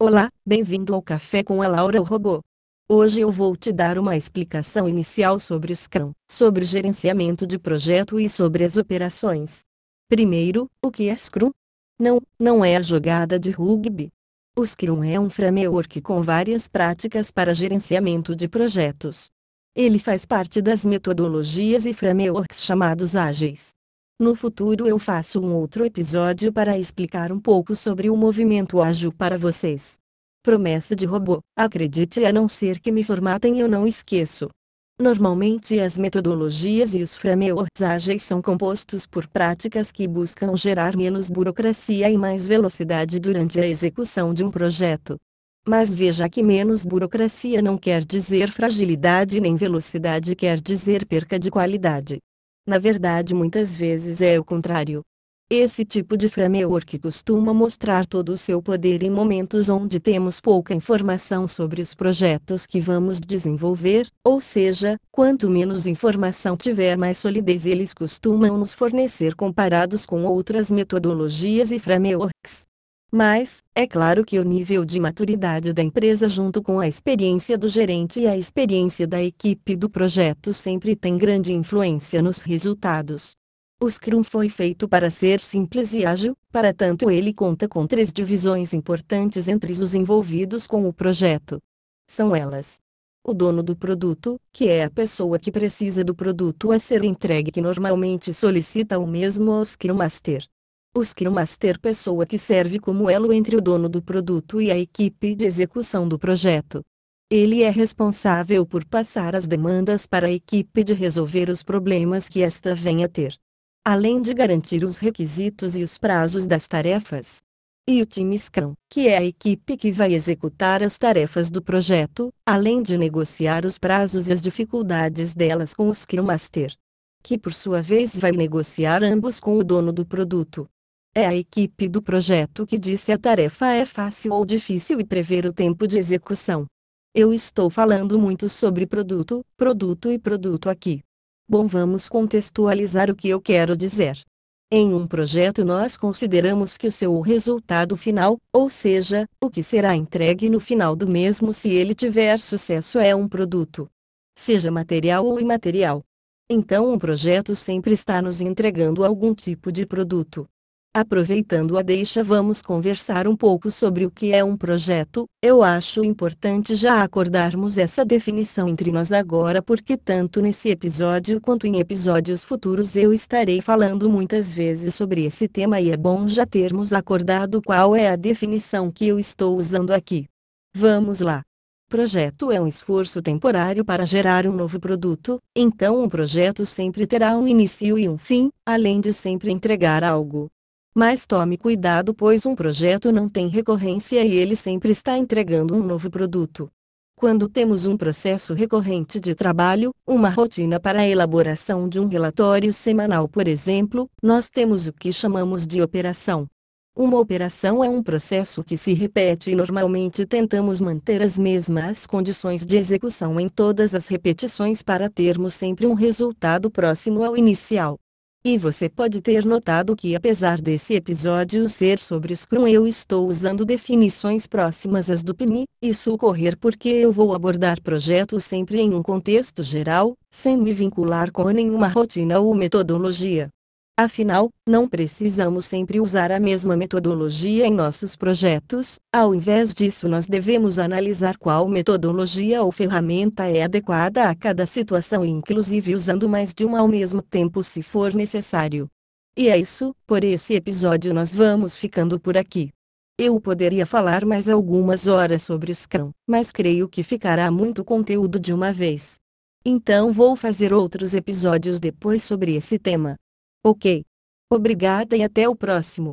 Olá, bem-vindo ao Café com a Laura o Robô. Hoje eu vou te dar uma explicação inicial sobre o Scrum, sobre gerenciamento de projeto e sobre as operações. Primeiro, o que é Scrum? Não, não é a jogada de rugby. O Scrum é um framework com várias práticas para gerenciamento de projetos. Ele faz parte das metodologias e frameworks chamados ágeis. No futuro eu faço um outro episódio para explicar um pouco sobre o movimento ágil para vocês. Promessa de robô: acredite a não ser que me formatem eu não esqueço. Normalmente as metodologias e os frameworks ágeis são compostos por práticas que buscam gerar menos burocracia e mais velocidade durante a execução de um projeto. Mas veja que menos burocracia não quer dizer fragilidade nem velocidade quer dizer perca de qualidade. Na verdade, muitas vezes é o contrário. Esse tipo de framework costuma mostrar todo o seu poder em momentos onde temos pouca informação sobre os projetos que vamos desenvolver, ou seja, quanto menos informação tiver, mais solidez eles costumam nos fornecer comparados com outras metodologias e frameworks. Mas, é claro que o nível de maturidade da empresa junto com a experiência do gerente e a experiência da equipe do projeto sempre tem grande influência nos resultados. O Scrum foi feito para ser simples e ágil, para tanto ele conta com três divisões importantes entre os envolvidos com o projeto. São elas: o dono do produto, que é a pessoa que precisa do produto a ser entregue que normalmente solicita o mesmo ao Scrum Master. O Scrum Master pessoa que serve como elo entre o dono do produto e a equipe de execução do projeto. Ele é responsável por passar as demandas para a equipe de resolver os problemas que esta venha a ter. Além de garantir os requisitos e os prazos das tarefas. E o time Scrum, que é a equipe que vai executar as tarefas do projeto, além de negociar os prazos e as dificuldades delas com o Scrum Master. Que por sua vez vai negociar ambos com o dono do produto. É a equipe do projeto que diz se a tarefa é fácil ou difícil e prever o tempo de execução. Eu estou falando muito sobre produto, produto e produto aqui. Bom, vamos contextualizar o que eu quero dizer. Em um projeto, nós consideramos que o seu resultado final, ou seja, o que será entregue no final do mesmo se ele tiver sucesso, é um produto. Seja material ou imaterial. Então, um projeto sempre está nos entregando algum tipo de produto. Aproveitando a deixa, vamos conversar um pouco sobre o que é um projeto. Eu acho importante já acordarmos essa definição entre nós agora, porque tanto nesse episódio quanto em episódios futuros eu estarei falando muitas vezes sobre esse tema e é bom já termos acordado qual é a definição que eu estou usando aqui. Vamos lá. Projeto é um esforço temporário para gerar um novo produto, então um projeto sempre terá um início e um fim, além de sempre entregar algo. Mas tome cuidado pois um projeto não tem recorrência e ele sempre está entregando um novo produto. Quando temos um processo recorrente de trabalho, uma rotina para a elaboração de um relatório semanal, por exemplo, nós temos o que chamamos de operação. Uma operação é um processo que se repete e normalmente tentamos manter as mesmas condições de execução em todas as repetições para termos sempre um resultado próximo ao inicial. E você pode ter notado que apesar desse episódio ser sobre Scrum eu estou usando definições próximas às do PNI, isso ocorrer porque eu vou abordar projetos sempre em um contexto geral, sem me vincular com nenhuma rotina ou metodologia. Afinal, não precisamos sempre usar a mesma metodologia em nossos projetos, ao invés disso, nós devemos analisar qual metodologia ou ferramenta é adequada a cada situação inclusive, usando mais de uma ao mesmo tempo se for necessário. E é isso, por esse episódio nós vamos ficando por aqui. Eu poderia falar mais algumas horas sobre Scrum, mas creio que ficará muito conteúdo de uma vez. Então vou fazer outros episódios depois sobre esse tema. Ok. Obrigada e até o próximo.